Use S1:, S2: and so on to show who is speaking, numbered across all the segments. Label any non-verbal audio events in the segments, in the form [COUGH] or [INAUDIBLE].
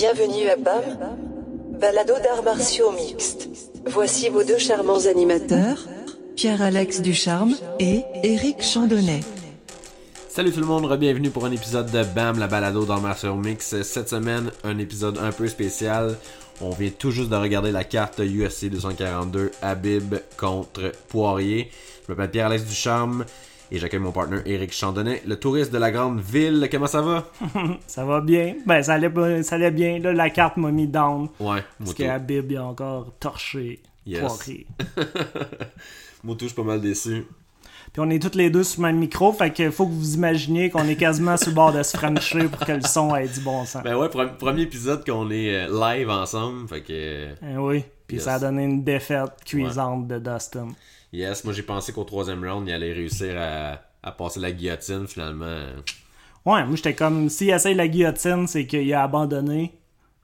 S1: Bienvenue à BAM, balado d'arts martiaux mixtes. Voici vos deux charmants animateurs, Pierre-Alex Ducharme et Éric Chandonnet.
S2: Salut tout le monde, bienvenue pour un épisode de BAM, la balado dans Master Mix. Cette semaine, un épisode un peu spécial. On vient tout juste de regarder la carte UFC 242 Habib contre Poirier. Je m'appelle Pierre-Alex Ducharme et j'accueille mon partenaire Eric Chandonnet, le touriste de la grande ville. Comment ça va? [LAUGHS]
S3: ça va bien. Ben, ça allait, ça allait bien. Là, la carte m'a mis down.
S2: Ouais,
S3: Parce que Habib a encore torché
S2: Yes. [LAUGHS] Moto, je suis pas mal déçu.
S3: Puis on est tous les deux sur le même micro, fait qu'il faut que vous imaginiez qu'on est quasiment sur le bord de se frencher pour que le son ait du bon sens.
S2: Ben ouais, pre- premier épisode qu'on est euh, live ensemble, fait que...
S3: Eh oui. Puis
S2: Yes.
S3: ça a donné une défaite cuisante de Dustin.
S2: Yes, moi j'ai pensé qu'au troisième round, il allait réussir à, à passer la guillotine, finalement.
S3: Ouais, moi j'étais comme, s'il essaye la guillotine, c'est qu'il a abandonné.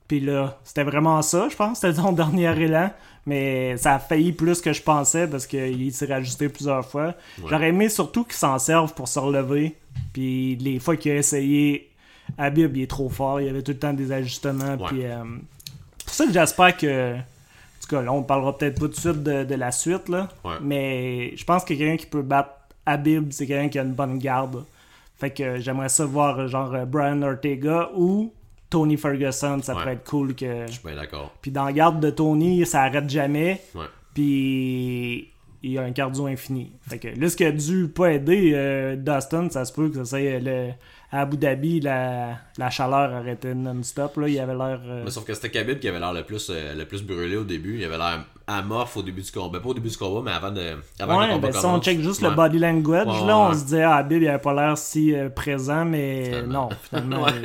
S3: Puis là, c'était vraiment ça, je pense. C'était son [LAUGHS] dernier élan. Mais ça a failli plus que je pensais parce qu'il s'est rajusté plusieurs fois. J'aurais aimé surtout qu'il s'en serve pour se relever. Puis les fois qu'il a essayé, Habib, il est trop fort. Il y avait tout le temps des ajustements.
S2: Ouais.
S3: Puis euh, c'est pour ça que j'espère que. En tout cas, là, on parlera peut-être pas tout de suite de, de la suite, là.
S2: Ouais.
S3: Mais je pense que quelqu'un qui peut battre Habib, c'est quelqu'un qui a une bonne garde. Fait que j'aimerais ça voir genre Brian Ortega ou Tony Ferguson, ça
S2: Ouais.
S3: pourrait être cool que.
S2: Je suis bien d'accord.
S3: Puis dans la garde de Tony, ça arrête jamais.
S2: Ouais.
S3: Puis il a un cardio infini. Fait que là, ce qui a dû pas aider euh, Dustin, ça se peut que ça soit le, à Abu Dhabi, la, la chaleur arrêtait non-stop. Là, il avait l'air. euh,
S2: Mais sauf que c'était Khabib qui avait l'air le plus, euh, le plus brûlé au début. Il avait l'air amorphe au début du combat. Ben, pas au début du combat, mais avant, de, avant
S3: Ouais,
S2: le combat
S3: ben, si on check juste
S2: Ouais.
S3: le body language,
S2: Ouais,
S3: là, on se disait, ah, Habib, il avait pas l'air si présent, mais non, finalement. [LAUGHS]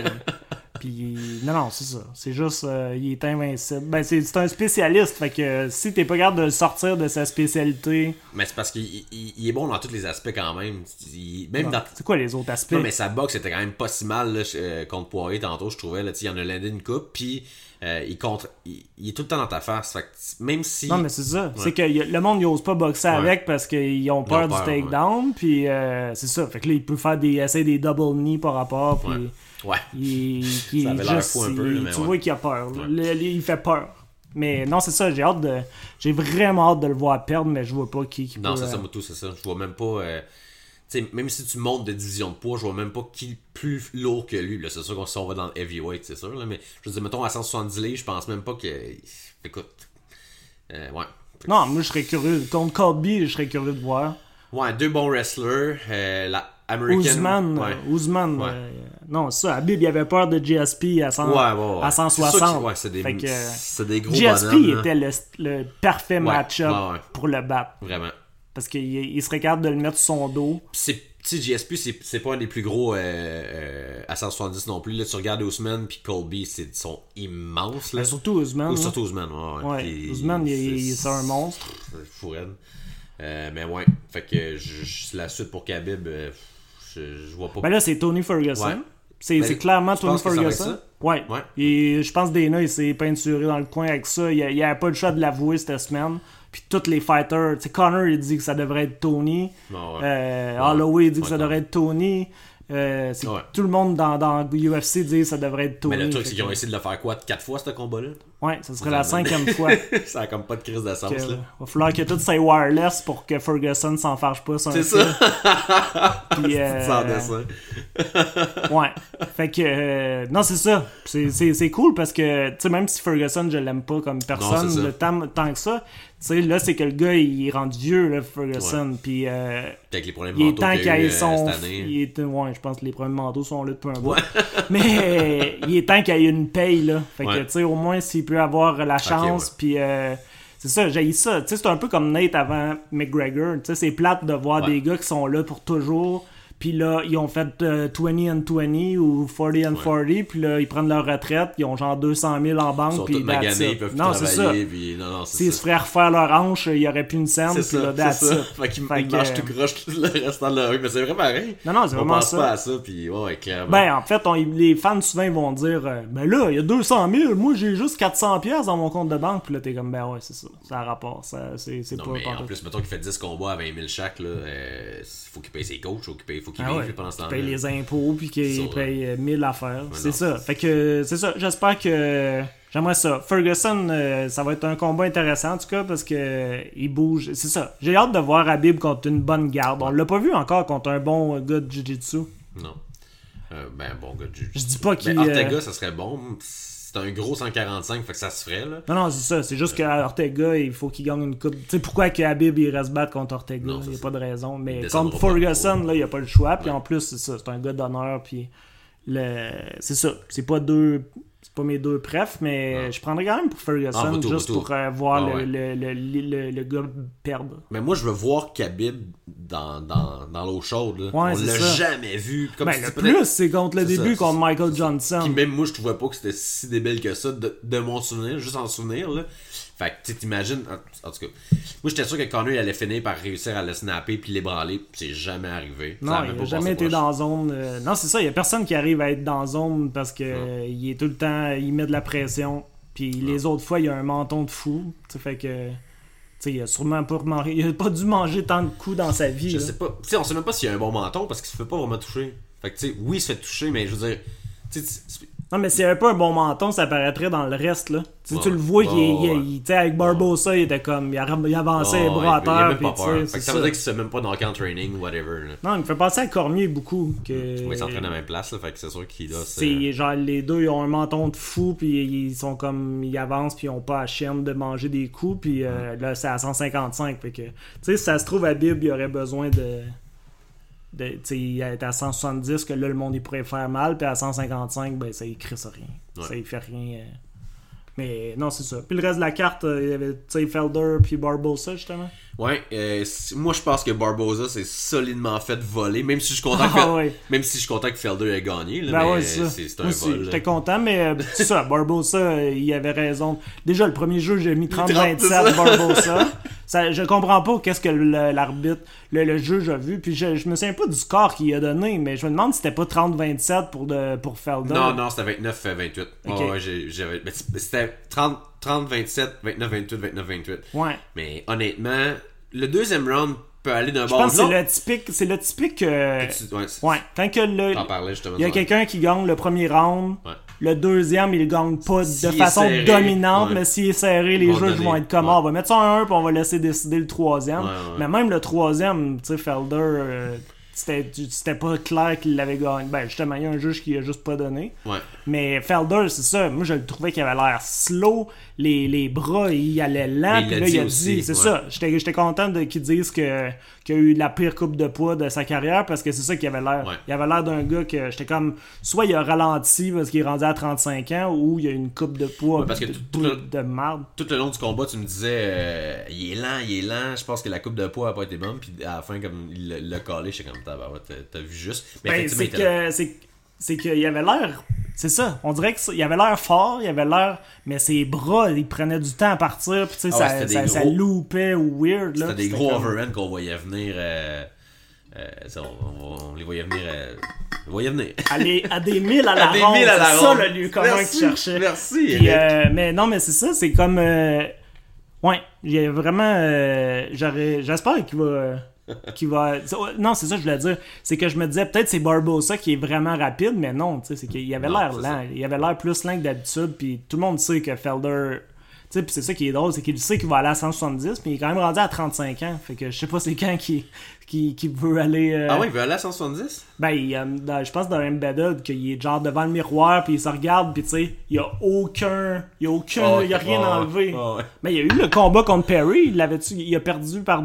S3: Puis, non, non, c'est ça. C'est juste, euh, il est invincible. Ben, c'est un spécialiste, fait que euh, si t'es pas capable de le sortir de sa spécialité,
S2: Mais c'est parce qu'il il- il est bon dans tous les aspects quand même. Il- même dans.
S3: c'est quoi les autres aspects?
S2: Non, mais sa boxe était quand même pas si mal là, euh, contre Poirier tantôt, je trouvais. Là, il en a landé une coupe, puis euh, il, contre, il, il est tout le temps dans ta face. Fait que même si.
S3: Non, mais c'est ça. C'est que le monde n'ose pas boxer avec parce qu'ils ont peur
S2: ont
S3: du
S2: peur,
S3: takedown. Puis euh, c'est ça. Fait que là, il peut faire des, essayer des double knee par rapport. Puis
S2: Ouais.
S3: Il, il-
S2: Ça avait l'air fou un peu,
S3: il-
S2: mais
S3: tu
S2: ouais.
S3: vois qu'il a peur.
S2: Ouais.
S3: Le- le- il fait peur. Mais non, c'est ça. J'ai hâte de. J'ai vraiment hâte de le voir perdre, mais je vois pas qui, qui
S2: Non, c'est
S3: euh,
S2: ça, Moto, c'est ça. Je vois même pas. euh, tu sais, même si tu montes de division de poids, je vois même pas qui est plus lourd que lui. C'est sûr qu'on si on va dans le heavyweight, c'est sûr. Là, mais je veux dire, mettons à 170 livres, je pense même pas que. Écoute. Euh, ouais.
S3: Non, moi, je serais curieux. Contre Colby, je serais curieux de voir.
S2: Ouais, deux bons wrestlers. euh, la American.
S3: Ousmane,
S2: Ouais.
S3: euh, Ousmane,
S2: Ouais.
S3: euh, non, c'est ça. Habib, il avait peur de GSP à, 100
S2: Ouais, ouais, ouais.
S3: à
S2: C'est sûr
S3: 160.
S2: que- ouais, c'est des,
S3: que,
S2: des gros
S3: GSP
S2: bonhommes,
S3: était le, le parfait match-up pour le battre.
S2: Vraiment.
S3: Parce qu'il il serait capable de le mettre sur son dos.
S2: c'est tu sais, GSP c'est pas un des plus gros euh, euh, à 170 non plus là tu regardes Ousmane puis Colby c'est ils sont immenses là
S3: Mais surtout Ousmane.
S2: Ou surtout Ousmane ouais,
S3: Ouais,
S2: Puis
S3: Ousmane, c'est un monstre.
S2: c'est fou raide. Euh, mais ouais fait que je, je- la suite pour Khabib je, je vois pas
S3: Ben là, c'est Tony Ferguson.
S2: Ouais.
S3: C'est
S2: Ben,
S3: c'est clairement Tony
S2: que
S3: Ferguson. Ouais.
S2: Ouais.
S3: Et je pense Dana, il s'est peinturé dans le coin avec ça. Il n'y avait pas le choix de l'avouer cette semaine. Puis tous les fighters, tu sais, Connor, il dit que ça devrait être Tony.
S2: Non, ouais.
S3: Euh,
S2: Ouais.
S3: Holloway dit que ça devrait être Tony. Euh. Tout le monde dans, dans UFC dit que ça devrait être Tony.
S2: mais le truc c'est qu'ils ont
S3: que-
S2: essayé de le faire quoi 4 fois ce combat là
S3: Ouais, ça serait la cinquième fois. [LAUGHS]
S2: ça a comme pas de crise de sens
S3: que-
S2: là
S3: va falloir que tout soit wireless pour que Ferguson s'en fâche pas sur un
S2: c'est ça [LAUGHS]
S3: Puis, euh,
S2: sans dessin [LAUGHS]
S3: Ouais. Fait que. euh, non, c'est ça. C'est- C'est c'est cool parce que, tu sais, même si Ferguson, je l'aime pas comme personne, le temps, tant que ça, tu sais, là, c'est que le gars, il est rendu vieux, là, Ferguson. Puis, euh,
S2: avec les problèmes
S3: il est temps
S2: qu'il eu
S3: ait
S2: euh,
S3: son.
S2: cette année
S3: Il est, ouais, je pense que les problèmes mentaux sont là depuis un bout. Mais il est temps qu'il y ait une paye, là. Fait que,
S2: Ouais.
S3: tu sais, au moins, s'il peut avoir la chance, puis. euh, c'est ça, j'ai ça. Tu sais, c'est un peu comme Nate avant McGregor. Tu sais, c'est plate de voir
S2: Ouais.
S3: des gars qui sont là pour toujours. Puis là, ils ont fait euh, 20 and 20 ou 40 and 40. Puis là, ils prennent leur retraite. Ils ont genre 200 000 en
S2: ils
S3: banque.
S2: sont
S3: Puis
S2: maganés ils peuvent
S3: Non, c'est ça.
S2: travailler puis non non c'est
S3: S'ils se feraient refaire leur hanche, il n'y aurait plus une scène.
S2: C'est
S3: Puis là,
S2: ça,
S3: that's
S2: c'est ça.
S3: it.
S2: Fait qu'ils
S3: Fait
S2: ils marchent
S3: euh,
S2: tout croche tout [LAUGHS] le restant de la rue, mais c'est vraiment pareil.
S3: Non, non, c'est vraiment
S2: pense
S3: ça.
S2: pas à ça, puis ouais, clairement.
S3: Ben, en fait, on- les fans souvent ils vont dire euh, Ben là, il y a 200 000, moi j'ai juste 400 pièces dans mon compte de banque. Puis là, t'es comme Ben ouais, c'est ça. Ça a rapport. Ça, c'est, c'est
S2: non,
S3: pas
S2: mais en plus, mettons qu'il fait 10 combats à 20 000 chaque, là, euh, faut qu'il paye ses coachs, faut qu'il paye, faut faut qu'il
S3: Ah
S2: vive
S3: ouais,
S2: pendant ce
S3: qu'il
S2: temps-là.
S3: paye les impôts puis qu'il paye euh, 1000 affaires. C'est ça. Fait que c'est ça. J'espère que j'aimerais ça. Ferguson, euh, ça va être un combat intéressant en tout cas parce que euh, il bouge. C'est ça. J'ai hâte de voir Habib contre une bonne garde. On l'a pas vu encore contre un bon gars de Jiu-Jitsu.
S2: Non. Euh, ben, bon gars de jiu
S3: Je dis pas qu'il.
S2: Ben, Ortega,
S3: euh,
S2: ça serait bon. C'est un gros 145, fait que ça se ferait, là.
S3: Non, non, c'est ça. C'est juste que Ortega, il faut qu'il gagne une coupe. Tu sais, pourquoi que Habib il reste battre contre Ortega?
S2: Non,
S3: Il n'y a
S2: ça.
S3: pas de raison. Mais contre. Ferguson, là, il n'y a pas le choix. Puis
S2: Ouais.
S3: en plus, c'est ça. C'est un gars d'honneur. Puis le... c'est ça. C'est pas deux. C'est pas mes deux prefs, mais
S2: Ouais.
S3: je prendrais quand même pour Ferguson
S2: Ah, retour,
S3: juste
S2: retour.
S3: pour euh, voir
S2: Ah,
S3: le,
S2: ouais.
S3: le, le, le- le gars perdre.
S2: Mais moi, je veux voir Khabib dans, dans, dans l'eau chaude, là.
S3: Ouais,
S2: On l'a jamais vu. Comme
S3: Ben, le plus, c'est contre le début
S2: ça,
S3: contre Michael
S2: Puis
S3: Johnson.
S2: même moi, je trouvais pas que c'était si débile que ça, de, de mon souvenir, juste en souvenir, là. Fait que, tu t'imagines, en, en tout cas, moi, j'étais sûr que Connor, il allait finir par réussir à le snapper puis l'ébranler, puis c'est jamais arrivé.
S3: Non, il n'a jamais été
S2: proche.
S3: dans zone. euh, Non, c'est ça, il n'y a personne qui arrive à être dans zone parce que euh, il est tout le temps, il met de la pression. Puis les autres fois, il a un menton de fou. Fait que. Tu sais, il a sûrement pas. Il a pas dû manger tant de coups dans sa vie.
S2: Je
S3: là.
S2: sais pas. Tu sais, on sait même pas s'il a un bon menton parce qu'il se fait pas vraiment toucher. Fait que, tu sais, oui, il se fait toucher, mais je veux dire,
S3: Non, mais s'il avait pas un bon menton, ça paraîtrait dans le reste, là.
S2: Ouais,
S3: tu le vois,
S2: ouais,
S3: il,
S2: ouais.
S3: il- avec Barbosa, il était comme. Il, il avançait les bras à
S2: il- il
S3: terre.
S2: même
S3: puis
S2: pas peur. Fait que ça
S3: ça.
S2: veut dire qu'il se même pas knock-out training, whatever. Là.
S3: Non, il me fait penser à Cormier beaucoup. Que...
S2: Ouais, il s'entraîne à la même place, là, fait que c'est sûr qu'il a.
S3: C'est genre les deux ils ont un menton de fou puis ils sont comme ils avancent puis ils ont pas à chienne de manger des coups puis euh, là c'est à 155 fait que tu sais si ça se trouve à Bib il aurait besoin de de il est à 170 que là le monde il pourrait faire mal puis à 155 ben ça il crisse rien
S2: Ouais.
S3: ça il fait rien euh. mais non c'est ça puis le reste de la carte euh, il y avait Felder puis Barbosa justement
S2: Ouais, euh, moi je pense que Barbosa s'est solidement fait voler, même si je suis content que,
S3: Ah ouais.
S2: même si je suis content que Felder ait gagné, là,
S3: Ben ouais, c'est
S2: un
S3: aussi,
S2: vol.
S3: J'étais content, mais euh, [LAUGHS] c'est ça, Barbosa, euh, il avait raison. Déjà, le premier jeu, j'ai mis [LAUGHS]
S2: 30, c'est
S3: 30-27
S2: ça.
S3: Barbosa. [LAUGHS] Ça, je comprends pas qu'est-ce que l'arbitre, le, le juge a vu. Puis je, je me souviens pas du score qu'il a donné, mais je me demande si c'était pas 30-27 pour, de, pour Felder.
S2: Non, non, c'était 29-28.
S3: Ok.
S2: Ouais, ouais, j'ai- j'avais. Mais c- C'était 30, 30-27, 29-28, 29-28.
S3: Ouais.
S2: Mais honnêtement, le deuxième round peut aller d'un
S3: Je
S2: bon
S3: pense que c'est le typique. C'est le typique. euh,
S2: Tu- Ouais,
S3: ouais. Quand que le, il y a quelqu'un qui gagne le premier round.
S2: Ouais.
S3: Le deuxième, il gagne pas de façon
S2: serré,
S3: dominante,
S2: ouais.
S3: mais s'il est serré, les juges vont être comme. Ah, on va mettre ça en 1 puis on va laisser décider le troisième. Mais même le troisième, tu sais, Felder, euh, c'était c'était pas clair qu'il l'avait gagné. Ben, justement, il y a un juge qui a juste pas donné.
S2: Ouais.
S3: Mais Felder, c'est ça. Moi, je le trouvais qu'il avait l'air slow. Les, les bras, il allait lent. Puis là, il a dit, c'est
S2: ouais.
S3: ça. J'étais content qu'ils disent que qu'il a eu la pire coupe de poids de sa carrière parce que c'est ça qu'il avait l'air.
S2: Ouais.
S3: Il avait l'air d'un gars que j'étais comme. Soit il a ralenti parce qu'il est rendu à 35 ans ou il a une coupe de poids
S2: Ouais, parce que
S3: de,
S2: tout- tout le-
S3: de marde.
S2: Tout le long du combat, tu me disais, euh, il est lent, il est lent. Je pense que la coupe de poids a pas été bonne. Puis à la fin, comme il l'a- collé, j'étais comme, t'as vu juste. Mais
S3: Ben, c'est que c'est qu'il avait l'air c'est ça on dirait qu'il avait l'air fort il avait l'air mais ses bras il prenait du temps à partir puis tu sais
S2: Ah ouais,
S3: ça, ça, loupait ou weird
S2: C'était des gros
S3: comme-
S2: qu'on voyait venir. euh, euh, on, les voyait venir. euh, les voyait venir.
S3: à, les- à des [LAUGHS] milles à la
S2: À des
S3: ronde
S2: milles à la
S3: c'est ça le lieu commun
S2: Merci,
S3: qu'il cherchait
S2: merci,
S3: Puis, euh, mais non mais c'est ça c'est comme ouais j'ai vraiment euh, j'aurais j'espère qu'il va qu'il va non c'est ça que je voulais dire c'est que je me disais peut-être c'est Barbosa qui est vraiment rapide mais non tu sais c'est qu'il avait l'air lent
S2: ça.
S3: il avait l'air plus lent que d'habitude puis tout le monde sait que Felder tu sais puis c'est ça qui est drôle c'est qu'il sait qu'il va aller à 170 mais il est quand même rendu à 35 ans fait que je sais pas c'est quand qui qui, qui veut aller euh,
S2: Ah ouais, il veut aller à 170
S3: ben, il, euh, dans- je pense dans Embedded qu'il est genre devant le miroir puis il se regarde puis tu sais, il y a aucun, il y a aucun,
S2: Ah
S3: il y a rien
S2: ah
S3: enlevé.
S2: ah ouais.
S3: Mais il y a eu le combat contre Perry, il l'avait il a perdu par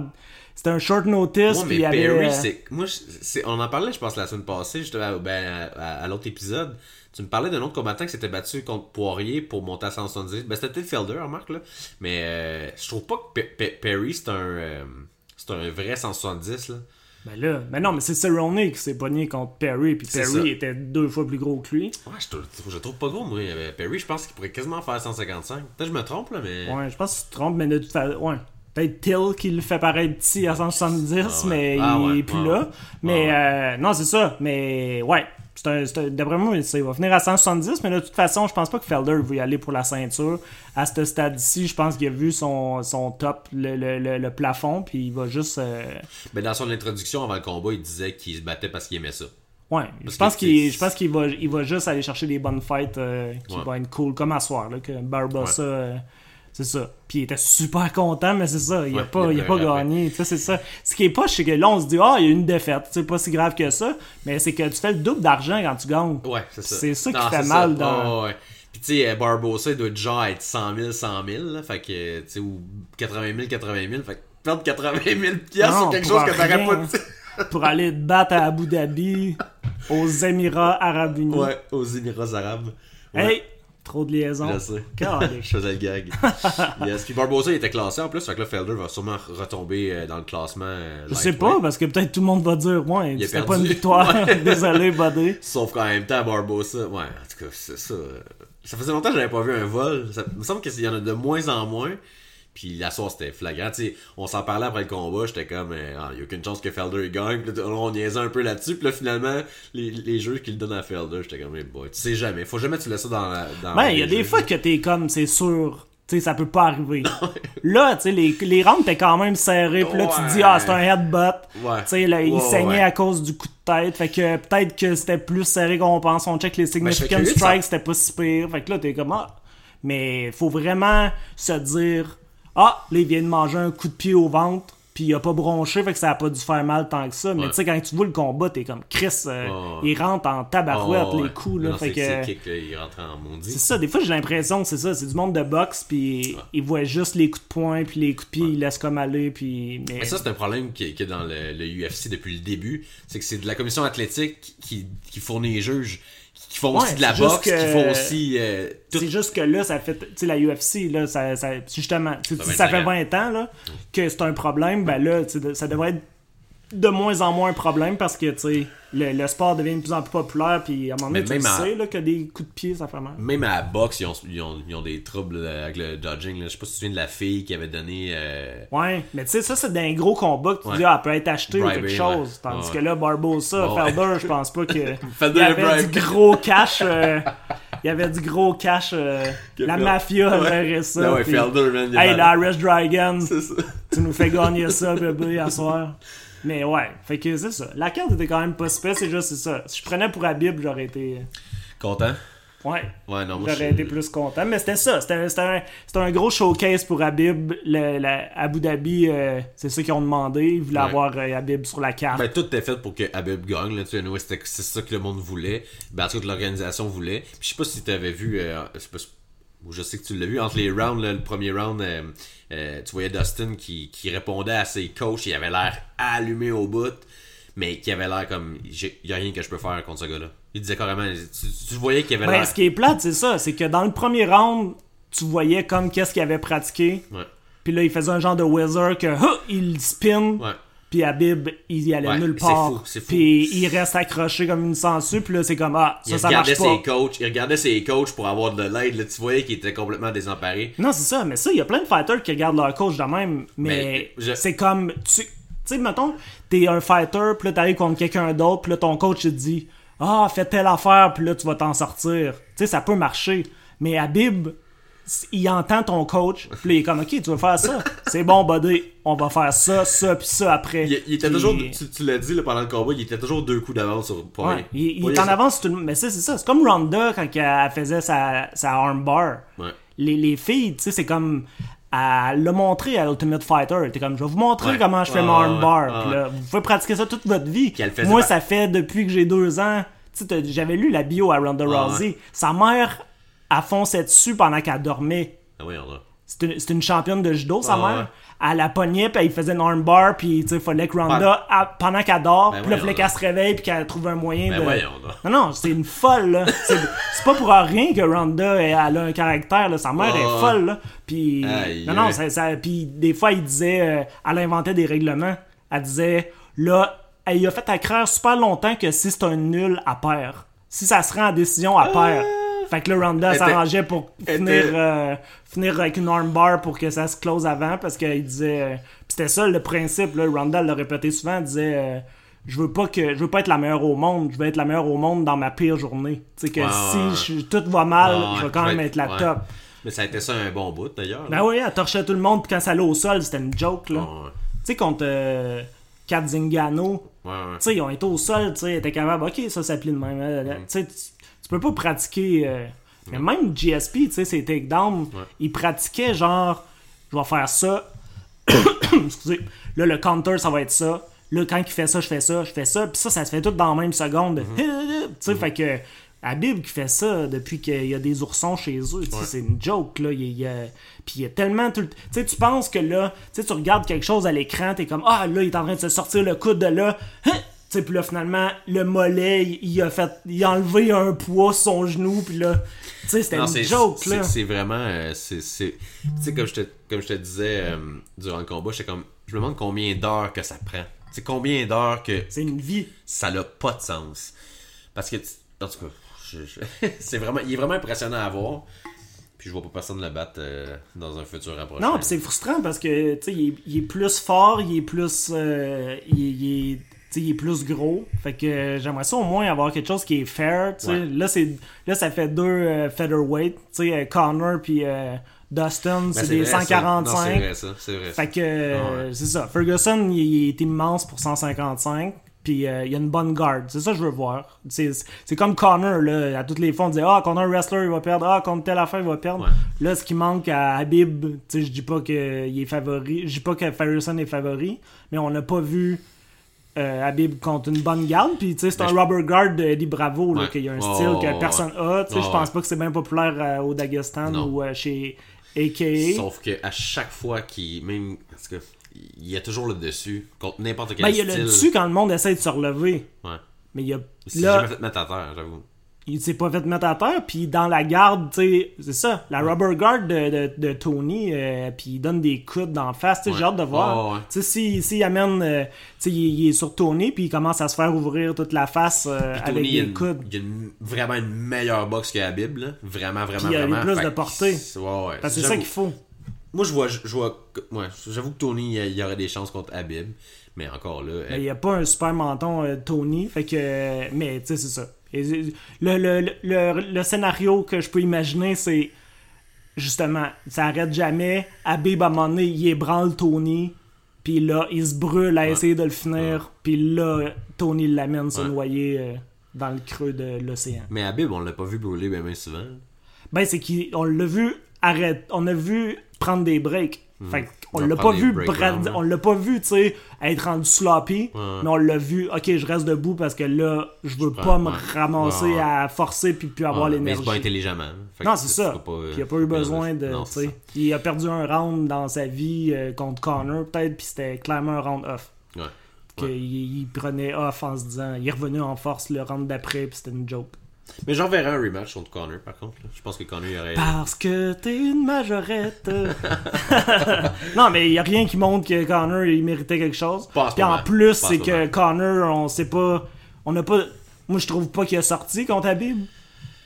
S3: c'était un short notice
S2: Ouais, mais
S3: avait
S2: Perry,
S3: euh,
S2: c'est. Moi, c'est- on en parlait, je pense, la semaine passée, justement, à- ben, à, à- à l'autre épisode. Tu me parlais d'un autre combattant qui s'était battu contre Poirier pour monter à 170. Ben, c'était peut-être Felder, remarque, là. Mais euh, je trouve pas que Pe- Pe- Perry, c'est un. euh, c'est un vrai 170, là.
S3: ben là, mais non, mais c'est Cerrone qui s'est pogné contre Perry puis Perry était deux fois plus gros que lui.
S2: Ouais, je, trouve- je le trouve pas gros, moi. Euh, Perry, je pense qu'il pourrait quasiment faire 155. Peut-être que je me trompe, là, mais.
S3: Ouais, je pense que tu te trompes mais de toute façon, ouais. Peut-être Till qui le fait pareil petit à 170,
S2: Ah ouais.
S3: mais
S2: Ah
S3: il
S2: ouais,
S3: est plus
S2: ouais,
S3: là.
S2: ouais.
S3: Mais euh, non, c'est ça. Mais ouais. D'après moi, il va finir à 170, mais de toute façon, je pense pas que Felder veut y aller pour la ceinture. À ce stade-ci, je pense qu'il a vu son, son top, le, le- le- le plafond, puis il va juste. euh,
S2: Mais dans son introduction avant le combat, il disait qu'il se battait parce qu'il aimait ça.
S3: Ouais, je pense qu'il je pense qu'il va, il va juste aller chercher des bonnes fights euh, qui
S2: Ouais.
S3: vont être cool, comme à soir, là, que Barbossa, euh, c'est ça. Puis il était super content, mais c'est ça, il a
S2: Ouais,
S3: pas,
S2: il a
S3: gagné, c'est ça. Ce qui est pas, c'est que là, on se dit, ah, il y a une défaite, c'est pas si grave que ça, mais c'est que tu fais le double d'argent quand tu gagnes.
S2: Ouais, c'est ça.
S3: C'est ça qui fait mal
S2: ça.
S3: dans-
S2: ouais. Puis tu sais, Barbosa, il doit genre être 100 000, 100 000, là, fait que, tu sais, ou 80 000, 80 000, fait que perdre 80 000 piastres sur quelque chose que t'aurais pas dit. [LAUGHS]
S3: Pour aller te battre à Abu Dhabi, aux Émirats Arabes Unis.
S2: Ouais, aux Émirats Arabes. Ouais,
S3: Hey, trop de liaisons.
S2: je sais. [LAUGHS] Je faisais le gag. yes. Puis Barbosa, il était classé en plus, fait que là, Felder va sûrement retomber euh, dans le classement. euh,
S3: Je sais pas, parce que peut-être tout le monde va dire, ouais,
S2: Il a
S3: c'était pas une victoire. [LAUGHS] [LAUGHS] Désolé, buddy.
S2: Sauf qu'en même temps, Barbosa, ouais, en tout cas, c'est ça. Ça faisait longtemps que j'avais pas vu un vol. Ça il me semble qu'il y en a de moins en moins. Puis la soirée, c'était flagrant. Tu sais, on s'en parlait après le combat. J'étais comme, euh, ah, il y a aucune chance que Felder il gagne. Puis là, on niaisait un peu là-dessus. Puis là, finalement, les, les jeux qu'il donne à Felder, j'étais comme, hey boy, tu sais jamais. Faut jamais tu laisses ça dans la. Dans
S3: Ben, il y a des
S2: jeux.
S3: fois que t'es comme, c'est sûr, tu sais, ça peut pas arriver. [LAUGHS] là, tu sais, les, les rounds t'es quand même serré, puis là, tu te dis, ah, c'est un headbutt.
S2: Ouais.
S3: Tu sais, là, il
S2: Ouais,
S3: saignait
S2: ouais.
S3: à cause du coup de tête, fait que peut-être que c'était plus serré qu'on pense. On check les
S2: Ben,
S3: significant strikes, c'était pas si pire. Fait que là, t'es comme, ah. Mais faut vraiment se dire, ah, là, il vient de manger un coup de pied au ventre. Puis il a pas bronché, fait que ça a pas dû faire mal tant que ça. Mais
S2: Ouais.
S3: tu sais, quand tu vois le combat, t'es comme Chris, euh, il rentre en tabarouette
S2: Oh,
S3: les coups. Là,
S2: Non,
S3: fait
S2: c'est-
S3: que...
S2: c'est kick, là, il rentre en
S3: C'est
S2: maudit.
S3: ça, des fois j'ai l'impression que c'est ça, c'est du monde de boxe, puis ils voient juste les coups de poing, puis les coups de pied, ils laissent comme aller, puis. Mais,
S2: Mais ça, c'est un problème qu'il y a dans le, le UFC depuis le début. C'est que c'est de la commission athlétique qui, qui fournit les juges, qui font
S3: Ouais,
S2: aussi de la boxe, qui
S3: que-
S2: font aussi euh, tout.
S3: c'est juste que là, ça fait. Tu sais, la UFC, là, ça, ça- justement,
S2: Ça fait
S3: ça fait
S2: 25
S3: 20 ans, là, que c'est un problème, ben là, ça devrait être de moins en moins un problème parce que, tu sais, le, le sport devient de plus en plus populaire, puis à un moment donné, tu
S2: à-
S3: sais, là, que des coups de pied, ça fait mal.
S2: Même à la boxe, ils ont, ils ont, ils ont des troubles euh, avec le dodging. Là. Je sais pas si tu te souviens de la fille qui avait donné. euh,
S3: Ouais, mais tu sais, ça, c'est d'un gros combat que tu
S2: Ouais.
S3: dis, ah, elle peut être acheté ou quelque chose.
S2: ouais.
S3: Tandis
S2: Ouais.
S3: que là, Barbosa. Felder, je pense pas que. [LAUGHS]
S2: Felder
S3: il y avait
S2: bribe.
S3: du gros cash. euh, il y avait du gros cash. euh, la mafia gérait ça.
S2: Non, ouais,
S3: puis,
S2: Felder, man, il
S3: Hey, l'Irish Dragon,
S2: C'est ça.
S3: tu nous fais gagner ça, bébé, à soir. Mais ouais, fait que c'est ça. La carte était quand même pas super, c'est juste ça. Si je prenais pour Habib, j'aurais été.
S2: Content?
S3: Ouais.
S2: Ouais, non, moi,
S3: J'aurais été plus content. Mais c'était ça. C'était un, c'était un- c'était un gros showcase pour Habib. Le, la- Abu Dhabi, euh, c'est ça qu'ils ont demandé. Ils voulaient
S2: Ouais.
S3: avoir euh, Habib sur la carte.
S2: Ben, tout était fait pour que Habib gagne. Là, tu sais, c'est ça que le monde voulait. Ben, en tout cas, l'organisation voulait. Puis, je sais pas si tu avais vu. euh, pas ou je sais que tu l'as vu. Entre les rounds, là, le premier round, euh, euh, tu voyais Dustin qui, qui répondait à ses coachs. Il avait l'air allumé au bout. Mais qui avait l'air comme. Il y a rien que je peux faire contre ce gars-là. Il disait carrément. Tu, tu voyais qu'il avait
S3: Ben,
S2: l'air.
S3: ce qui est plate, c'est ça. C'est que dans le premier round, tu voyais comme qu'est-ce qu'il avait pratiqué. Puis là, il faisait un genre de wizard que il spin.
S2: Ouais.
S3: Puis Habib, il y allait
S2: Ouais,
S3: nulle part.
S2: fou, c'est fou.
S3: Puis il reste accroché comme une sangsue. Puis là, c'est comme ah, ça,
S2: Il
S3: ça marche pas.
S2: ses coachs, il regardait ses coachs pour avoir de l'aide. Là, tu voyais qu'il était complètement désemparé.
S3: Non, c'est ça, mais ça, il y a plein de fighters qui regardent leur coach de même, mais,
S2: Mais je-
S3: c'est comme, tu tu sais, mettons, t'es un fighter, puis là, t'arrives contre quelqu'un d'autre, puis là, ton coach, te dit, ah, fais telle affaire, puis là, tu vas t'en sortir. Tu sais, ça peut marcher, mais Habib, il entend ton coach, puis il est comme, ok, tu veux faire ça, c'est bon, buddy, on va faire ça, ça, puis ça après.
S2: Il, il était toujours, tu, tu l'as dit là, pendant le combat, il était toujours deux coups d'avance sur Poirier.
S3: Ouais, il, est en avance tout le monde. Mais ça, c'est ça. C'est comme Ronda quand elle faisait sa, sa armbar.
S2: Ouais.
S3: Les, les filles, tu sais, c'est comme. Elle l'a montré à Ultimate Fighter. Était comme, je vais vous montrer
S2: Ouais.
S3: comment je fais ma
S2: ouais,
S3: armbar. là, vous pouvez pratiquer ça toute votre vie. Moi,
S2: pas-
S3: ça fait depuis que j'ai deux ans. J'avais lu la bio à Ronda
S2: Ah,
S3: Rousey. Sa mère, elle fonçait dessus pendant qu'elle dormait.
S2: Ah oui, on a.
S3: C'est une, c'est une championne de judo, sa
S2: Ah,
S3: mère.
S2: ouais.
S3: Elle la pognait, puis elle faisait une armbar, puis tu sais, fallait que Ronda, elle- pendant qu'elle dort,
S2: Ben
S3: puis fallait qu'elle se réveille, puis qu'elle trouve un moyen
S2: Ben
S3: de. Non, non, c'est une folle, là. C'est pas pour rien que Ronda, elle, elle a un caractère, là. Sa mère
S2: Ah,
S3: est
S2: ouais.
S3: folle, là. Puis.
S2: Aïe,
S3: non, non, ça, ça- Puis des fois, il disait. euh, elle inventait des règlements. Elle disait, là, elle a fait à croire super longtemps que si c'est un nul, elle perd. Si ça se rend en décision, elle perd. Fait que là, Ronda
S2: était-
S3: s'arrangeait pour finir,
S2: était-
S3: euh, finir avec une armbar pour que ça se close avant parce qu'il disait. euh, Puis c'était ça le principe, là. Ronda l'a répété souvent, elle disait. euh, je veux pas que je veux pas être la meilleure au monde, je veux être la meilleure au monde dans ma pire journée. Tu sais que
S2: Ouais,
S3: si
S2: ouais,
S3: je- tout va mal,
S2: Ouais,
S3: je vais quand même être la top.
S2: Mais ça a été ça un bon bout d'ailleurs.
S3: Ben oui, elle torchait tout le monde, puis quand ça allait au sol, c'était une joke, là. Tu sais, contre euh, Kat Zingano, tu sais, ils ont été au sol, tu sais, ils étaient capables, ok, ça s'applique de même.
S2: Mm.
S3: Tu sais, tu, peux pas pratiquer. euh, mais même GSP, tu sais, ses takedowns,
S2: Ouais.
S3: il pratiquait genre, je vais faire ça. [COUGHS] Excusez. Là, le counter, ça va être ça. Là, quand il fait ça, je fais ça, je fais ça. Puis ça, ça se fait tout dans la même seconde.
S2: Mm-hmm. [LAUGHS]
S3: tu sais, fait que. Habib qui fait ça depuis qu'il y a des oursons chez eux,
S2: Ouais.
S3: c'est une joke là. Il, il y a- Puis il y a tellement tout le- Tu sais, tu penses que là, tu sais, tu regardes quelque chose à l'écran, t'es comme ah là, il est en train de se sortir le coude de là. [LAUGHS] Tu sais, puis là finalement, le mollet, il, a fait, il a enlevé un poids sur son genou, puis là, tu sais, c'était une
S2: c'est-
S3: joke
S2: c'est-
S3: là.
S2: C'est vraiment. euh, c'est- c'est- Tu sais, comme je te, comme je te disais euh, durant le combat, j'étais comme. Je me demande combien d'heures que ça prend. Tu sais, combien d'heures que
S3: C'est une vie.
S2: ça n'a pas de sens. Parce que, en tout cas, [LAUGHS] c'est vraiment, il est vraiment impressionnant à voir. Puis je vois pas personne le battre euh, dans un futur rapproché.
S3: Non, puis c'est frustrant parce que tu sais, il, est- il est plus fort, il est plus, il, il est, il est plus gros. Fait que euh, j'aimerais ça au moins avoir quelque chose qui est fair.
S2: Ouais.
S3: Là, c'est, là, ça fait deux euh, featherweight. Euh, Connor puis euh, Dustin,
S2: Ben,
S3: c'est des
S2: vrai, ça. Non,
S3: 145.
S2: C'est vrai, ça. C'est vrai. ça.
S3: Fait que
S2: ouais.
S3: c'est ça. Ferguson, il, il est immense pour 155. Puis il a une bonne garde. C'est ça que je veux voir. C'est, c'est comme Connor, là. À toutes les fois, on disait Ah, contre un wrestler, il va perdre. Ah, contre telle affaire, il va perdre.
S2: Ouais.
S3: Là, ce qui manque à Habib, je dis pas qu'il est favori. Je dis pas que Ferguson est favori. Mais on n'a pas vu euh, Habib contre une bonne garde. Puis, tu sais, c'est
S2: Ben,
S3: un
S2: je-
S3: rubber guard d'Eddie Bravo, là,
S2: Ouais.
S3: qu'il y a un style que personne a. Tu sais,
S2: Oh,
S3: je pense pas que c'est bien populaire euh, au Dagestan
S2: Non.
S3: ou euh, chez AKA.
S2: Sauf que à chaque fois qu'il. Même. Parce que. Il y a toujours le dessus. Contre n'importe quel
S3: Ben, il y a
S2: style.
S3: le dessus quand le monde essaie de se relever.
S2: Ouais.
S3: Mais il y a. Là,
S2: jamais fait mettre à terre, j'avoue.
S3: Il s'est pas fait mettre à terre, puis dans la garde, tu sais, c'est ça, la rubber guard de, de, de Tony, euh, puis il donne des coups d'en face, tu
S2: Ouais.
S3: j'ai hâte de voir.
S2: Ouais.
S3: Tu sais, si, si il amène, euh, tu sais, il, il est sur Tony, puis il commence à se faire ouvrir toute la face euh, avec des coudes.
S2: il y a une- vraiment une meilleure boxe que Habib, là. Vraiment, vraiment,
S3: il y a
S2: vraiment.
S3: plus de portée. Parce que c'est ça qu'il faut.
S2: Moi, je vois, je vois, ouais, j'avoue que Tony, il y aurait des chances contre Habib, mais encore là,
S3: Mais il n'y a pas un super menton Tony, fait que. mais tu sais, c'est ça. Et, le, le, le, le scénario que je peux imaginer, c'est. Justement, ça arrête jamais. Habib, à un moment donné, il ébranle Tony. Puis là, il se brûle à essayer de le finir. Puis là, Tony l'amène se
S2: Ouais.
S3: noyer euh, dans le creux de l'océan.
S2: mais Habib, on l'a pas vu brûler bien, bien souvent.
S3: Ben, c'est qu'on l'a vu arrête. On a vu prendre des breaks. Fait qu'on
S2: Hmm. On
S3: l'a pas vu on l'a pas vu, tu sais, être rendu sloppy,
S2: Ouais.
S3: mais on l'a vu, ok, je reste debout parce que là, je veux pas me ramasser
S2: Ouais,
S3: à forcer puis plus avoir
S2: Ouais, mais
S3: l'énergie.
S2: se bat intelligemment. Fait
S3: Non, c'est ça.
S2: pas, euh,
S3: il a pas eu besoin de.
S2: Non, c'est.
S3: Il a perdu un round dans sa vie euh, contre Connor, peut-être, puis c'était clairement un round off.
S2: Ouais.
S3: Qu'il il prenait off en se disant. Il est revenu en force le round d'après, puis c'était une joke.
S2: Mais j'en verrai un rematch contre Connor, par contre. Je pense que Connor il aurait.
S3: Parce que t'es une majorette. [LAUGHS] non, mais il y a rien qui montre que Connor il méritait quelque chose.
S2: Pas
S3: Puis en plus, c'est
S2: ce
S3: que. Connor, on sait pas. On n'a pas. Moi, je trouve pas qu'il a sorti contre Habib.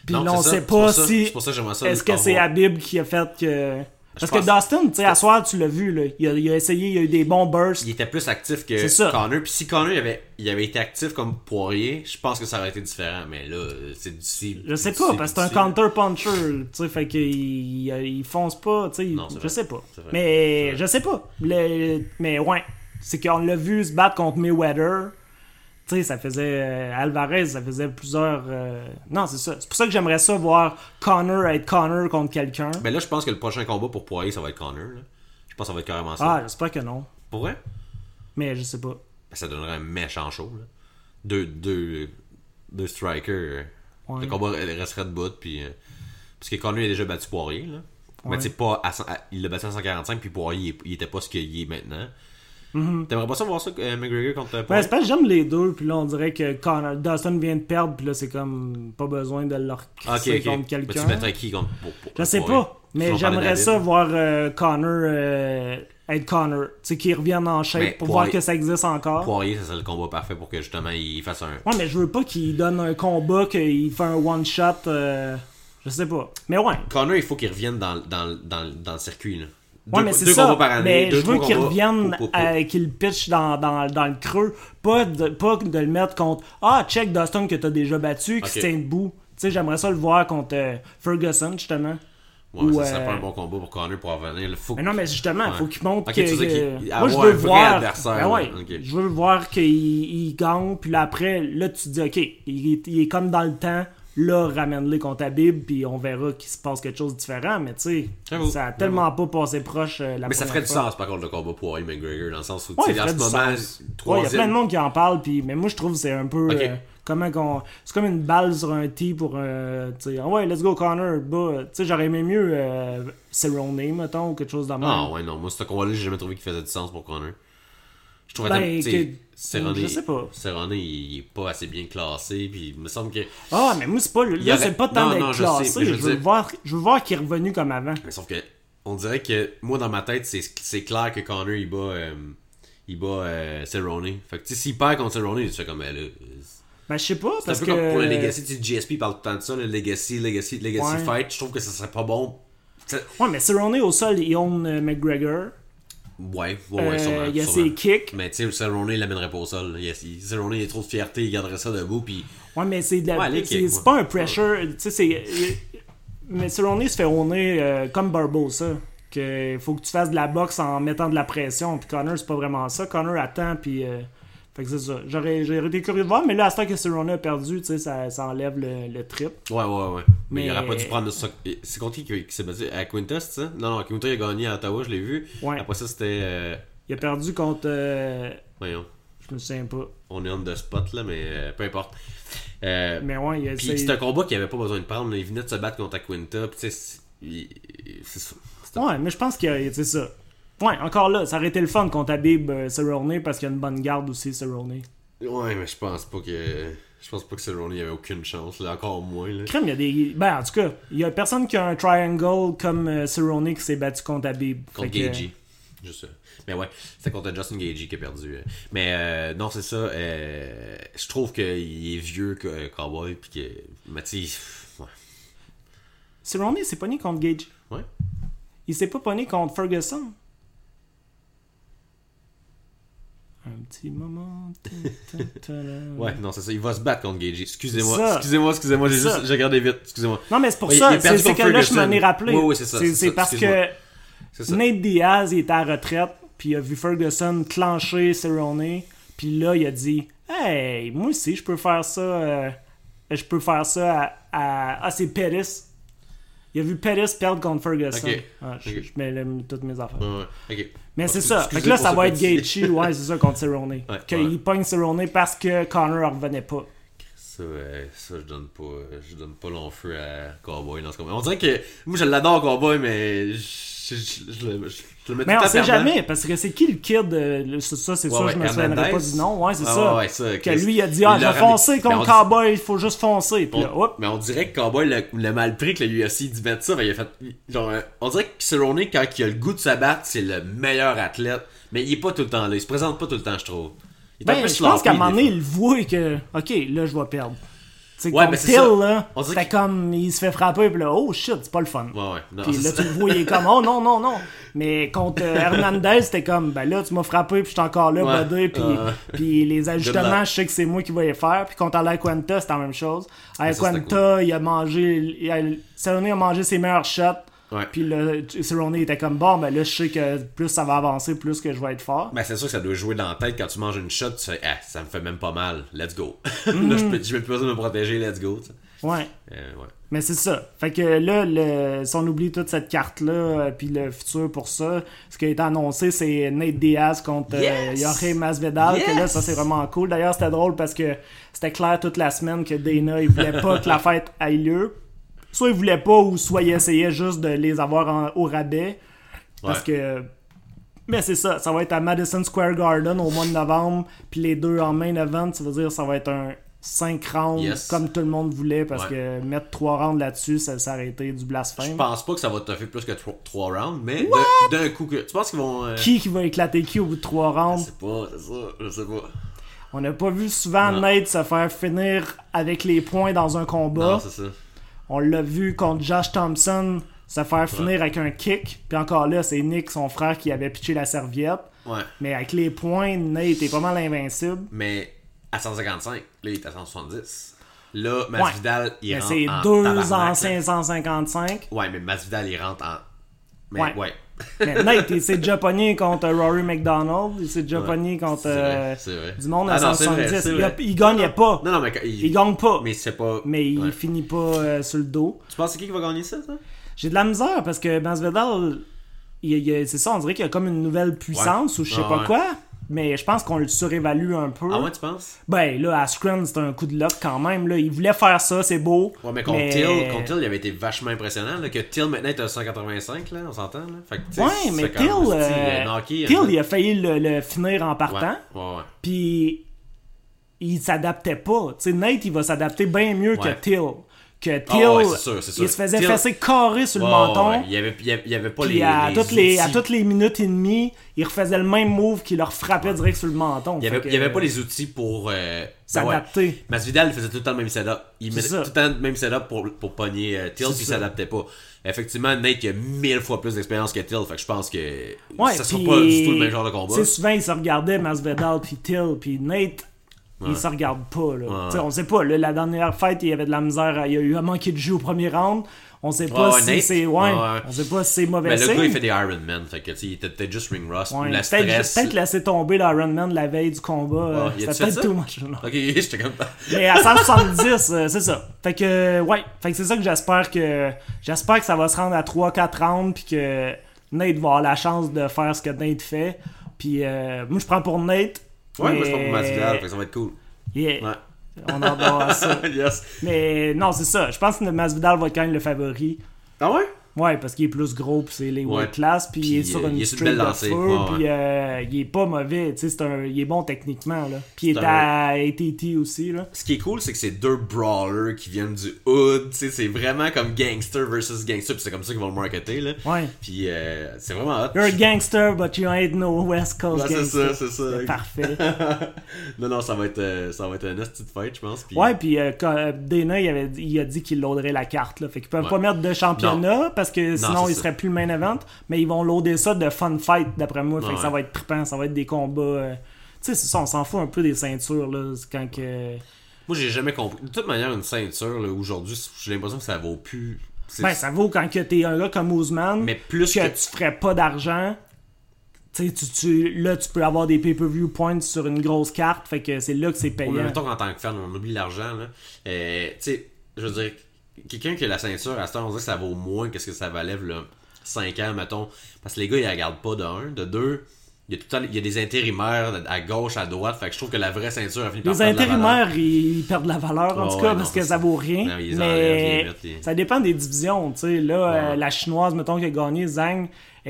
S3: Puis
S2: Non,
S3: on
S2: ça.
S3: sait pas si.
S2: c'est pour ça que j'aimerais ça
S3: Est-ce que c'est Habib qui a fait que. Parce que Dustin, tu sais, à soir, tu l'as vu, là. Il a, il a essayé, il a eu des bons bursts.
S2: Il était plus actif que. Connor. Puis si Connor il avait, il avait été actif comme Poirier, je pense que ça aurait été différent. Mais là, c'est d'ici.
S3: Je sais pas, parce que c'est un counter-puncher, tu sais, fait qu'il il, il fonce pas, tu sais, je sais pas. Mais je sais pas. Le- mais ouais, c'est qu'on l'a vu se battre contre Mayweather. Tu sais, ça faisait. euh, Alvarez, ça faisait plusieurs. euh, Non, c'est ça. C'est pour ça que j'aimerais ça voir Connor être Connor contre quelqu'un.
S2: Ben là, je pense que le prochain combat pour Poirier, ça va être Connor. là. Je pense que ça va être carrément ça.
S3: Ah, j'espère que non.
S2: Pour vrai?
S3: Mais je sais pas.
S2: Ben, ça donnerait un méchant show. Là. Deux, deux, deux strikers.
S3: Ouais.
S2: Le combat resterait debout. Puis, euh, parce que Connor il a déjà battu Poirier. Là.
S3: Ouais.
S2: Mais tu sais, pas à il l'a battu à 145, puis Poirier, il était pas ce qu'il est maintenant. T'aimerais pas ça voir ça, euh, McGregor contre euh,
S3: Ouais,
S2: Poirier?
S3: c'est parce que j'aime les deux, puis là, on dirait que Connor, Dustin vient de perdre, puis là, c'est comme pas besoin de leur crisser
S2: ok.
S3: contre
S2: Mais
S3: quelqu'un.
S2: tu mettrais qui contre pour, pour-
S3: Je sais
S2: Poirier?
S3: pas, mais j'aimerais ça voir euh, Connor euh, être Connor. Tu sais, qu'il revienne en shape
S2: Mais
S3: pour
S2: Poirier-
S3: voir que ça existe encore.
S2: Poirier, ça serait le combat parfait pour que justement il fasse un.
S3: Ouais, mais je veux pas qu'il donne un combat, qu'il fait un one-shot. euh, je sais pas. Mais ouais.
S2: Connor, il faut qu'il revienne dans, dans, dans, dans le circuit. Là. Deux,
S3: Ouais, mais c'est ça.
S2: combats par année.
S3: mais
S2: deux,
S3: je veux qu'il revienne, euh, qu'il pitch dans, dans, dans le creux. Pas de, pas de le mettre contre Ah, check Dustin que t'as déjà battu, qui
S2: Ok.
S3: se tient debout. Tu sais, j'aimerais ça le voir contre euh, Ferguson, justement.
S2: Ouais,
S3: ou,
S2: ça serait
S3: euh,
S2: pas un bon combat pour Connor pour revenir. Faut
S3: Mais non, mais justement,
S2: Ouais.
S3: faut qu'il montre que. Moi, je veux voir. Ben ouais. Je veux voir qu'il il gagne, puis là, après, là, tu te dis, OK, il est comme dans le temps. Là, ramène-le contre Habib, puis on verra qu'il se passe quelque chose de différent. Mais tu sais, ça a tellement pas passé proche euh, la
S2: Mais ça ferait du sens par contre le combat pour Roy McGregor dans le sens où
S3: Ouais,
S2: tu
S3: il
S2: sais, en ce moment.
S3: Ouais, il y a
S2: troisième.
S3: plein de monde qui en parle, puis, mais moi je trouve que c'est un peu. Euh, comment qu'on. C'est comme une balle sur un tee pour. euh, tu sais, ah ouais, let's go Connor, bah. Tu sais, j'aurais aimé mieux euh, Cerrone, mettons, ou quelque chose dans le
S2: Ah ouais, non, moi ce combat-là, j'ai jamais trouvé qu'il faisait du sens pour Connor. Je trouvais
S3: Ben, que-
S2: Cerrone,
S3: je sais pas.
S2: Cerrone, il est pas assez bien classé, puis il me semble que.
S3: Ah, mais moi c'est pas. Là,
S2: y aurait-
S3: c'est pas tant d'être classé.
S2: sais,
S3: Je,
S2: je veux dire-
S3: voir, je veux voir qu'il est revenu comme avant.
S2: Mais sauf que, on dirait que, moi dans ma tête, c'est clair que Connor il bat. euh, il bat euh, Cerrone. Fait que, tu sais, s'il perd contre Cerrone, tu fais comme. ben, là,
S3: Ben, je sais pas,
S2: C'est un
S3: parce
S2: peu
S3: que.
S2: comme pour le Legacy, tu sais, GSP parle tout le temps de ça, le Legacy, Legacy, Legacy
S3: Ouais.
S2: Fight. Je trouve que ça serait pas bon. Ça-
S3: Ouais, mais Cerrone au sol, il own euh, McGregor.
S2: Ouais, ouais, ouais,
S3: Euh,
S2: sûrement.
S3: il y a
S2: sûrement.
S3: ses kicks.
S2: Mais tu sais, Cerrone, il l'amènerait pas au sol. Il, il- Cerrone, il a trop de fierté, il garderait ça debout, puis.
S3: Ouais, mais c'est de la-
S2: Ouais,
S3: c'est-
S2: ouais.
S3: pas un pressure. Tu sais, c'est. Mais Cerrone se fait honner euh, comme Barbosa. Que faut que tu fasses de la boxe en mettant de la pression. Puis Connor, c'est pas vraiment ça. Connor attend, puis. euh, Fait que c'est ça. J'aurais j'aurais été curieux de voir, mais là, à ce temps que Cerrone a perdu, tu sais, ça, ça enlève le, le trip.
S2: Ouais, ouais, ouais. Mais, il
S3: Mais-
S2: aurait pas dû prendre ça. C'est contre qui qui, s'est battu? À Quinta, c'est ça? Non, non, Quinta, il a gagné à Ottawa, je l'ai vu.
S3: Ouais.
S2: Après ça, c'était. euh,
S3: Il a perdu contre. euh,
S2: Voyons,
S3: Je me souviens pas.
S2: on est on the spot, là, mais euh, peu importe. Euh,
S3: Mais ouais, il a
S2: Puis c'est un combat qu'il avait pas besoin de prendre. Il venait de se battre contre Quinta, puis tu sais, c'est- il- c'est ça.
S3: Ouais, mais je pense que c'est ça. Ouais, encore là, ça aurait été le fun contre Habib euh, Cerrone parce qu'il y a une bonne garde aussi, Cerrone.
S2: Ouais, mais je pense pas que. Je pense pas que Cerrone avait aucune chance, là, encore moins. Là.
S3: Crème, il y a des. Ben, en tout cas, il y a personne qui a un triangle comme euh, Cerrone qui s'est battu contre Habib.
S2: Contre
S3: que-
S2: Gagey. Juste ça. Mais ouais, c'était contre Justin Gagey qui a perdu. euh. Mais euh, non, c'est ça. euh, je trouve qu'il est vieux, que- euh, Cowboy, puis que. Mais tu ouais.
S3: Cerrone s'est pogné contre Gage.
S2: Ouais.
S3: Il s'est pas pogné contre Ferguson. Un petit moment.
S2: Ouais, non, c'est ça. Il va se battre contre Gagey. Excusez-moi, excusez-moi, excusez-moi. J'ai juste. J'ai regardé vite. Excusez-moi.
S3: Non, mais c'est pour ça. C'est que là, je m'en ai rappelé.
S2: Oui, oui, c'est ça, c'est
S3: parce que. Nate Diaz il était à la retraite, puis il a vu Ferguson clencher Cerrone, puis là, il a dit Hey, moi aussi, je peux faire ça. euh, je peux faire ça à. à- Ah, c'est Pettis. Il a vu Pettis perdre contre Ferguson. Ah, je,
S2: Ok.
S3: je mets le- toutes mes affaires.
S2: Ouais, ouais, ok.
S3: Mais c'est ça. Fait que là, ça va être Gaethje, ouais, c'est ça, contre Cerrone. [LAUGHS] Qu'il
S2: ouais.
S3: pogne Cerrone parce que Connor en revenait pas.
S2: Ça, euh, ça je donne pas je donne pas long feu à Cowboy dans ce combat. On dirait que moi je l'adore Cowboy mais je, je, je, je le- je- le
S3: Mais on sait jamais, parce que c'est qui le kid euh, Ça, c'est
S2: Ouais,
S3: ça,
S2: ouais,
S3: je me souviendrai pas du nom. Ouais, c'est
S2: Ah,
S3: ça.
S2: ouais, ça,
S3: Que lui, il a dit Ah,
S2: Il
S3: je vais foncer
S2: dit-
S3: Cowboy, il faut juste foncer. Puis là,
S2: On-
S3: hop.
S2: mais on dirait que Cowboy l'a mal pris que le UFC dit mettre ça. ben, il a fait, genre, euh, on dirait que Cerrone, quand il a le goût de se battre, c'est le meilleur athlète. Mais il est pas tout le temps là. Il se présente pas tout le temps, je trouve. Il est un
S3: Ben, je pense qu'à un moment donné, il voit que, ok, là, je vais perdre. Sais,
S2: Ouais, c'est
S3: Till, là, c'était comme, il se fait frapper, puis là, oh shit, c'est pas le fun.
S2: Ouais, ouais. Non,
S3: Puis là, tu le vois, il est [LAUGHS] comme, oh non, non, non. Mais contre euh, Hernandez, c'était comme, ben là, tu m'as frappé, puis je suis encore là,
S2: Ouais.
S3: budé, puis, puis les ajustements, je sais que c'est moi qui vais les faire. Puis contre Alaquanta, c'était la même chose.
S2: ça, c'était
S3: Alaquanta, il a mangé, il a, a mangé ses meilleurs shots.
S2: Ouais.
S3: Puis là, Cerrone était comme, bon, ben là, je sais que plus ça va avancer, plus que je vais être fort.
S2: Ben, c'est sûr que ça doit jouer dans la tête quand tu manges une shot, tu fais, ah, ça me fait même pas mal, let's go.
S3: Mm. [LAUGHS]
S2: là, je peux- j'ai même plus besoin de me protéger, let's go. sais.
S3: Ouais.
S2: Euh, ouais.
S3: Mais c'est ça. Fait que là, le, si on oublie toute cette carte-là, euh, puis le futur pour ça, ce qui a été annoncé, c'est Nate Diaz contre euh,
S2: Yes!
S3: Jorge Masvidal. Que là, ça, c'est vraiment cool. D'ailleurs, c'était drôle parce que c'était clair toute la semaine que Dana, il voulait pas que la fête ait lieu. Soit il voulait pas, ou soit il essayait juste de les avoir en- au rabais. Parce
S2: Ouais.
S3: que... Mais c'est ça, ça va être à Madison Square Garden au mois de novembre, puis les deux en main event, ça veut dire que ça va être un 5 rounds
S2: Yes.
S3: comme tout le monde voulait, parce
S2: Ouais.
S3: que mettre 3 rounds là-dessus, ça, été du
S2: Je
S3: blasphème.
S2: pense pas que ça va te faire plus que 3 rounds, mais d'un coup que. Tu penses qu'ils vont. euh,
S3: Qui qui va éclater qui au bout de 3
S2: Je
S3: rounds
S2: sais pas, c'est ça, je sais pas.
S3: On n'a pas vu souvent
S2: Non.
S3: Nate se faire finir avec les points dans un combat.
S2: Non, c'est ça.
S3: On l'a vu contre Josh Thompson se faire finir avec un kick. Puis encore là, c'est Nick, son frère, qui avait pitché la serviette.
S2: Ouais.
S3: Mais avec les points, Nate est pas mal invincible.
S2: Mais à 155, là, il est à 170. Là, Masvidal,
S3: Ouais.
S2: il
S3: Mais
S2: rentre
S3: c'est
S2: en
S3: deux en
S2: là.
S3: 555.
S2: Ouais, mais Masvidal, il rentre en... Mais
S3: Ouais.
S2: ouais.
S3: Mais Nate, il s'est déjà pogné contre Rory McDonald. Il s'est déjà pogné contre
S2: vrai,
S3: euh, du monde à
S2: Ah non, c'est vrai,
S3: 170.
S2: c'est
S3: il, il gagnait pas.
S2: Non, non, mais... Il,
S3: Il gagne pas.
S2: Mais c'est pas...
S3: Mais il
S2: Ouais.
S3: finit pas euh, sur le dos.
S2: Tu penses c'est qui qui va gagner ça, toi?
S3: J'ai de la misère parce que Masvidal, c'est ça, on dirait qu'il y a comme une nouvelle puissance ou je sais
S2: Ah,
S3: pas quoi. Mais je pense qu'on le surévalue un peu.
S2: Ah ouais, tu penses?
S3: Ben là, Askren, c'est un coup de luck quand même. Là. Il voulait faire ça, c'est beau.
S2: Ouais, mais contre Till, contre Till, il avait été vachement impressionnant. Là, que Till maintenant est à 185, là, on s'entend. Là. Fait que,
S3: Ouais, mais Till, euh,
S2: knocké,
S3: Till,
S2: hein.
S3: il a failli le, le finir en partant.
S2: ouais, ouais.
S3: Puis il s'adaptait pas. Tu sais, Nate, il va s'adapter bien mieux
S2: Ouais.
S3: que Till. Que Till,
S2: Ah ouais, sûr, sûr.
S3: il se faisait
S2: Till-
S3: fesser carré sur le menton.
S2: ouais, Il y avait, il y avait, il y avait pas les,
S3: à,
S2: les
S3: toutes les, à toutes les minutes et demie, il refaisait le même move qui leur frappait direct sur le menton.
S2: Il y avait,
S3: que,
S2: pas les outils pour euh,
S3: S'adapter.
S2: ben. Masvidal faisait tout le temps le même setup. Il mettait tout le temps le même setup pour, pour pogner euh, Till puis il s'adaptait pas. Effectivement, Nate il a mille fois plus d'expérience que Till, fait que je pense que ça sera pas du tout le même genre de combat.
S3: Souvent, ils se regardaient Masvidal puis Till puis Nate. Ils se regardent pas, là. On sait pas, là, la dernière fight, il y avait de la misère. Il y a eu un manqué de jeu au premier round. On sait pas si c'est. Ouais. On sait pas si c'est mauvais
S2: Mais le gars il fait des Iron Man, fait que il était peut-être juste ring rust, la
S3: peut-être
S2: stress.
S3: peut-être laisser tomber l'Iron Man la veille du combat. euh,
S2: ça?
S3: too much. non.
S2: Ok, [LAUGHS] j'étais comme
S3: Mais à 170, euh, c'est ça. Fait que, ouais. Fait que c'est ça que j'espère que. J'espère que ça va se rendre à 3-4 rounds, puis que Nate va avoir la chance de faire ce que Nate fait. Puis, euh, moi, je prends pour Nate.
S2: Ouais,
S3: mais-
S2: moi je prends pour Masvidal, fait que ça va être cool.
S3: Yeah.
S2: Ouais.
S3: On en va ça. [LAUGHS]
S2: yes.
S3: Mais non, c'est ça. Je pense que Masvidal va être quand même le favori.
S2: Ah ouais?
S3: Ouais, parce qu'il est plus gros, puis c'est les
S2: Ouais.
S3: weight class, puis il est sur
S2: euh,
S3: une
S2: il est sur une
S3: streak
S2: belle
S3: de
S2: lancée.
S3: feu,
S2: Ouais,
S3: puis euh, il est pas mauvais, tu sais, c'est un, il est bon techniquement, là. Puis il est à ATT aussi, là.
S2: Ce qui est cool, c'est que c'est deux brawlers qui viennent du hood, tu sais, c'est vraiment comme gangster versus gangster, puis c'est comme ça qu'ils vont le marketer, là.
S3: Ouais.
S2: Puis euh, c'est vraiment hot.
S3: You're a gangster, but you ain't no West Coast
S2: Ouais, c'est ça, c'est ça.
S3: Parfait. [LAUGHS]
S2: non, non, ça va être, euh, ça va être petite fight, je pense.
S3: Ouais, puis euh, euh, Dana, il, avait, il a dit qu'il loaderait la carte, là. Fait qu'ils peuvent
S2: Ouais.
S3: pas mettre de championnat, parce que sinon, il serait plus le main event, mais ils vont loader ça de fun fight, d'après moi. Fait que ça va être trippant, ça va être des combats. euh, Tu sais, c'est ça, on s'en fout un peu des ceintures, là. Quand que.
S2: Moi, j'ai jamais compris. De toute manière, une ceinture, aujourd'hui, j'ai l'impression que ça vaut plus.
S3: Ben, ça vaut quand que t'es un gars comme Ousmane,
S2: Mais plus
S3: que,
S2: que.
S3: tu ferais pas d'argent. Tu là, tu peux avoir des pay-per-view points sur une grosse carte, fait que c'est là que c'est payant.
S2: mettons qu'en tant que fan, on oublie l'argent. Euh, tu sais, je veux dire, quelqu'un qui a la ceinture, à ce temps, on dirait que ça vaut moins que ce que ça valait, là, 5 ans, mettons. Parce que les gars, ils la regardent pas de un. De deux, il y a tout le temps, il y a des intérimaires à gauche, à droite. Fait que je trouve que la vraie ceinture a fini par
S3: Les intérimaires, ils perdent de la valeur, en tout
S2: ouais,
S3: cas,
S2: non,
S3: parce que ça vaut rien.
S2: Non,
S3: mais ça dépend des divisions, tu sais. Là, euh, la chinoise, mettons, qui a gagné, Zhang,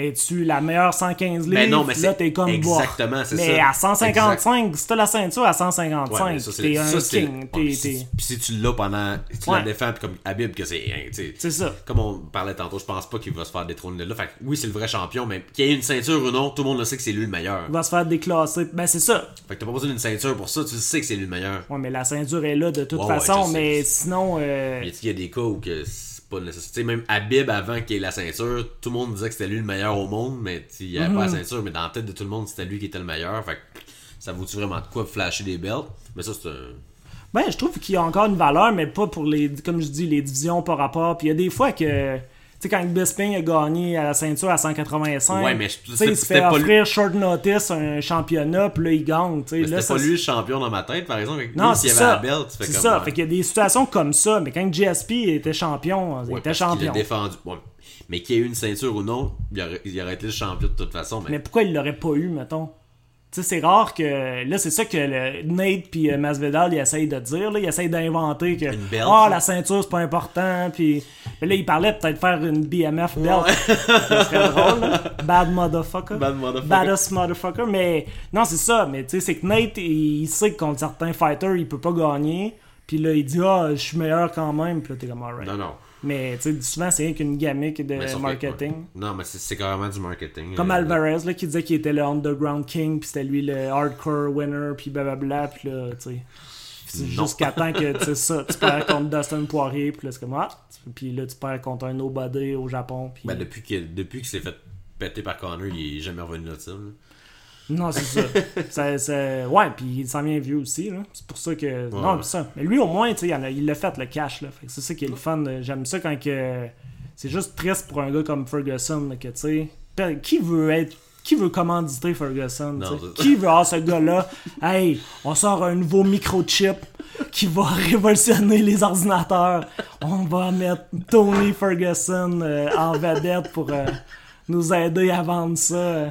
S3: es-tu la meilleure 115 livres?
S2: Ben non, mais
S3: là, t'es comme
S2: exactement,
S3: bof.
S2: c'est
S3: Mais
S2: ça.
S3: à 155, si t'as la ceinture à 155,
S2: Ouais, mais
S3: t'es un
S2: ça,
S3: king.
S2: puis si, si tu l'as pendant. Tu
S3: Ouais.
S2: la défends, puis comme Habib, que c'est. hein, tu sais,
S3: C'est ça.
S2: Comme on parlait tantôt, je pense pas qu'il va se faire détrôner de là. Fait que oui, c'est le vrai champion, mais qu'il y ait une ceinture ou non, tout le monde le sait que c'est lui le meilleur.
S3: Il va se faire déclasser. Ben, c'est ça.
S2: Fait que t'as pas besoin d'une ceinture pour ça, tu sais que c'est lui le meilleur.
S3: Ouais, mais la ceinture est là de toute
S2: Ouais,
S3: façon, mais sinon. euh,
S2: Mais il y a des cas où que pas nécessaire. Même Habib, avant qu'il ait la ceinture, tout le monde disait que c'était lui le meilleur au monde, mais il avait pas
S3: Mhm.
S2: la ceinture, mais dans la tête de tout le monde, c'était lui qui était le meilleur. Fait que ça vaut-tu vraiment de quoi flasher des belts? Mais ça, c'est un.
S3: Ben, je trouve qu'il y a encore une valeur, mais pas pour les, comme je dis, les divisions par rapport. Puis il y a des fois que, sais, quand Bisping a gagné à la ceinture à 185,
S2: Ouais, mais je-
S3: tu il se fait
S2: pas lui-
S3: offrir short notice un championnat, puis là, il gagne, tu
S2: c'était
S3: ça,
S2: pas lui le champion dans ma tête, par exemple.
S3: Non,
S2: Lui,
S3: c'est
S2: s'il y avait
S3: ça.
S2: la belt, tu fais
S3: C'est
S2: comme,
S3: ça.
S2: ouais.
S3: Fait qu'il y a des situations comme ça, mais quand GSP était champion, il
S2: Ouais,
S3: était champion.
S2: a défendu. Mais qu'il y ait eu une ceinture ou non, il aurait, il aurait été le champion de toute façon. Mais,
S3: Mais pourquoi il l'aurait pas eu, mettons? Tu sais, c'est rare que. Là, c'est ça que le Nate puis euh, Masvidal, ils essayent de dire. Là. Ils essayent d'inventer que. Ah,
S2: ça.
S3: la ceinture, c'est pas important. Puis. Là, il parlait de peut-être faire une BMF belt. ça serait drôle, là. Bad motherfucker.
S2: Bad motherfucker.
S3: Baddest motherfucker. Mais. Non, c'est ça. Mais tu sais, c'est que Nate, il sait que contre certains fighters, il peut pas gagner. Puis là, il dit, ah, je suis meilleur quand même. Puis là, t'es comme, alright.
S2: non, non.
S3: Mais tu sais, souvent, c'est rien qu'une gimmick de
S2: que-
S3: marketing.
S2: Non, mais c'est carrément du marketing.
S3: Comme
S2: Euh,
S3: Alvarez, là, qui disait qu'il était le Underground King, puis c'était lui le Hardcore Winner, puis blablabla, puis là, tu sais. Jusqu'à temps que, tu ça, tu perds [LAUGHS] contre Dustin Poirier, puis là, c'est comme, ah, puis là, tu perds contre un nobody au Japon, puis...
S2: Ben, depuis que depuis qu'il s'est fait péter par Connor, il est jamais revenu de ça. là.
S3: Non, c'est [LAUGHS] ça. ça, Ouais, puis il s'en vient vieux aussi, là. C'est pour ça que... non,
S2: ouais.
S3: c'est ça. Mais lui, au moins, tu sais, il l'a fait, le cash, là. Fait que c'est ça qui est le fun. euh, J'aime ça quand que... C'est juste triste pour un gars comme Ferguson, là, que, tu sais... Qui veut être... Qui veut commanditer Ferguson,
S2: Non.
S3: Qui veut avoir ce gars-là? Hey, on sort un nouveau microchip qui va [LAUGHS] révolutionner les ordinateurs. On va mettre Tony Ferguson euh, en vedette pour euh, nous aider à vendre ça.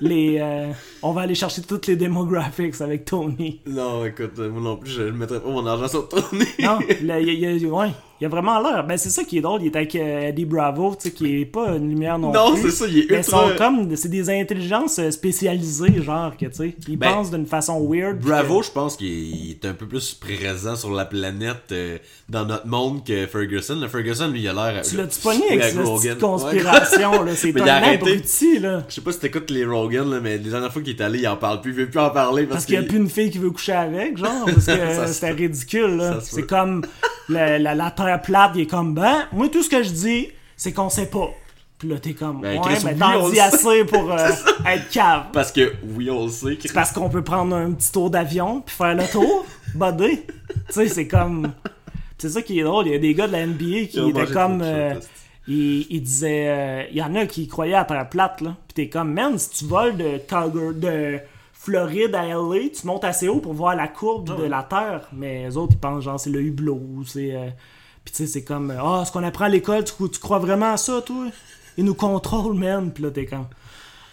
S3: Les, euh, on va aller chercher toutes les demographics avec Tony.
S2: Non, écoute, moi non plus, je ne mettrais pas mon argent sur Tony.
S3: Non, il y y a- ouais, il y a vraiment l'air. Ben, c'est ça qui est drôle. Il est avec euh, Eddie Bravo, tu sais, qui est pas une lumière non,
S2: Non,
S3: plus.
S2: c'est ça, il est ultra-
S3: sont comme, c'est des intelligences euh, spécialisées, genre, que tu sais. Ils
S2: Ben,
S3: pensent d'une façon weird.
S2: Bravo,
S3: que-
S2: je pense qu'il est- un peu plus présent sur la planète euh, dans notre monde que Ferguson. Le Ferguson, lui, il a l'air.
S3: Tu
S2: le-
S3: l'as-tu pogné avec cette petite conspiration, là? [LAUGHS] C'est
S2: a
S3: un abruti, là.
S2: Je sais pas si t'écoutes les Rogan, là, mais les dernières fois qu'il est allé, il en parle plus. Il veut plus en parler parce,
S3: Parce qu'il n'y a
S2: qu'il-
S3: plus une fille qui veut coucher avec, genre, parce que [LAUGHS] c'était ridicule, là. C'est comme la, la, la terre plate, il est comme, ben, moi, tout ce que je dis, c'est qu'on sait pas. Puis là, t'es comme,
S2: Ben,
S3: ouais, ben, t'en dis [LAUGHS] assez pour euh, [LAUGHS] être cave.
S2: Parce que, oui, on le sait.
S3: C'est parce qu'on peut prendre un petit tour d'avion, puis faire le tour, [LAUGHS] buddy. tu sais, c'est comme... C'est ça qui est drôle, il y a des gars de la NBA qui étaient comme... euh, ils, ils disaient... euh, Il y en a qui croyaient à terre plate, là. Puis t'es comme, man, si tu voles de Calgary, de Floride à LA, tu montes assez haut pour voir la courbe de la Terre. Mais les autres, ils pensent, genre, c'est le hublot, c'est... euh, Puis tu sais, c'est comme, ah, ce qu'on apprend à l'école, tu, tu crois vraiment à ça, toi? Ils nous contrôlent, man. Puis là, t'es comme,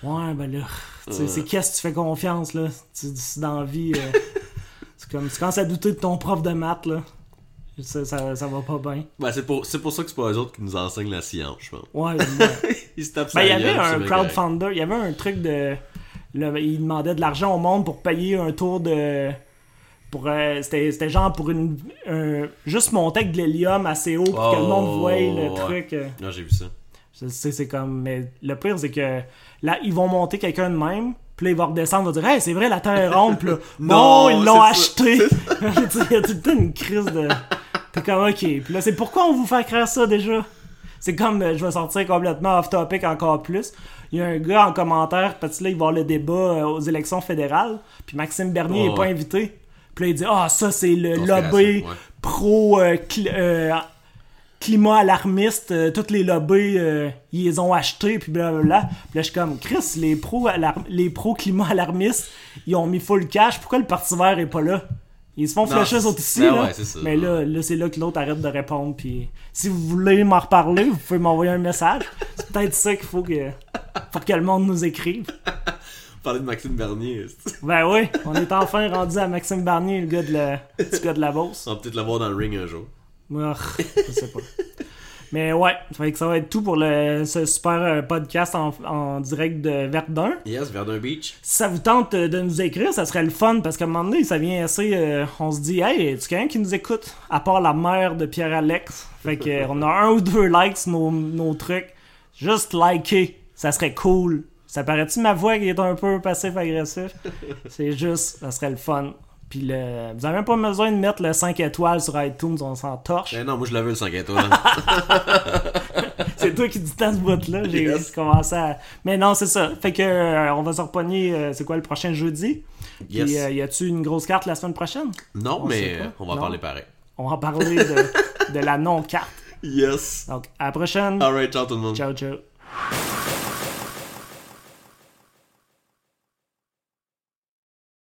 S3: ouais, ben là, c'est qu'est-ce que tu fais confiance, là? Tu c'est dans la vie, euh, [LAUGHS] c'est comme, tu commences à douter de ton prof de maths, là. Ça, ça, ça va pas bien.
S2: Ben, c'est pour, c'est pour ça que c'est pas eux autres qui nous enseignent la science, je pense.
S3: Ouais, ouais. [LAUGHS]
S2: Ils se tapent
S3: Ben, il y avait un crowdfunder, il y avait un truc de. Le- il demandait de l'argent au monde pour payer un tour de. Pour, euh, c'était, genre pour une. un- juste monter avec de l'hélium assez haut pour que le monde
S2: Oh,
S3: voie le
S2: ouais.
S3: truc. euh.
S2: correct. Non, j'ai vu ça.
S3: C'est comme. Mais le pire, c'est que là, ils vont monter quelqu'un de même. Puis là, il va redescendre, il va dire Hey, c'est vrai, la terre est ronde. Puis là, [LAUGHS]
S2: Non,
S3: non, ils l'ont acheté. [LAUGHS] [LAUGHS] Il y a tout le temps une crise de. T'es comme, ok. Puis là, c'est pourquoi on vous fait créer ça déjà? C'est comme, euh, je vais sortir complètement off-topic encore plus. Il y a un gars en commentaire, parce que là, il va avoir le débat euh, aux élections fédérales. Puis Maxime Bernier
S2: Oh,
S3: n'est pas invité. Puis là, il dit Ah, ça, c'est le lobby
S2: ouais.
S3: pro. euh, euh, climat alarmiste, euh, toutes les lobbies, ils les ont achetés, puis blablabla. Puis là, je suis comme, Chris, les pros les pro climat alarmistes, ils ont mis full cash, pourquoi le Parti vert est pas là? Ils se font flasher autres ici,
S2: ben
S3: là.
S2: ouais, ça.
S3: Mais là, là c'est là que l'autre arrête de répondre, puis si vous voulez m'en reparler, vous pouvez m'envoyer un message. C'est peut-être ça qu'il faut que... faut que le monde nous écrive.
S2: Parler de Maxime Bernier,
S3: Ben oui, on est enfin rendu à Maxime Barnier, le gars de la, le gars de la Beauce.
S2: on va peut-être le voir dans le ring un jour.
S3: Ah, je sais pas. Mais ouais, fait que ça va être tout pour le, ce super euh, podcast en, en direct de Verdun.
S2: Yes, Verdun Beach.
S3: Si ça vous tente euh, de nous écrire, ça serait le fun parce qu'à un moment donné, ça vient assez. euh, on se dit, hey, tu quelqu'un qui nous écoute? À part la mère de Pierre-Alex. Fait que on a un ou deux likes sur nos, nos trucs. Juste liker, ça serait cool. Ça paraît-tu ma voix qui est un peu passif-agressif [LAUGHS] C'est juste, ça serait le fun. Puis le, vous avez même pas besoin de mettre le 5 étoiles sur iTunes, on s'en torche.
S2: Ben non, moi je l'avais le 5 étoiles. [LAUGHS] [LAUGHS]
S3: C'est toi qui dis tant ce bout-là. J'ai
S2: Yes.
S3: commencé à. Mais non, c'est ça. Fait que euh, on va se repogner, euh, c'est quoi le prochain jeudi?
S2: Yes.
S3: Puis euh, y a-tu une grosse carte la semaine prochaine?
S2: non,
S3: on
S2: mais on va en parler pareil.
S3: On va en parler de, de la non-carte. [LAUGHS]
S2: Yes.
S3: Donc, à la prochaine.
S2: Alright, ciao tout le monde.
S3: Ciao, ciao.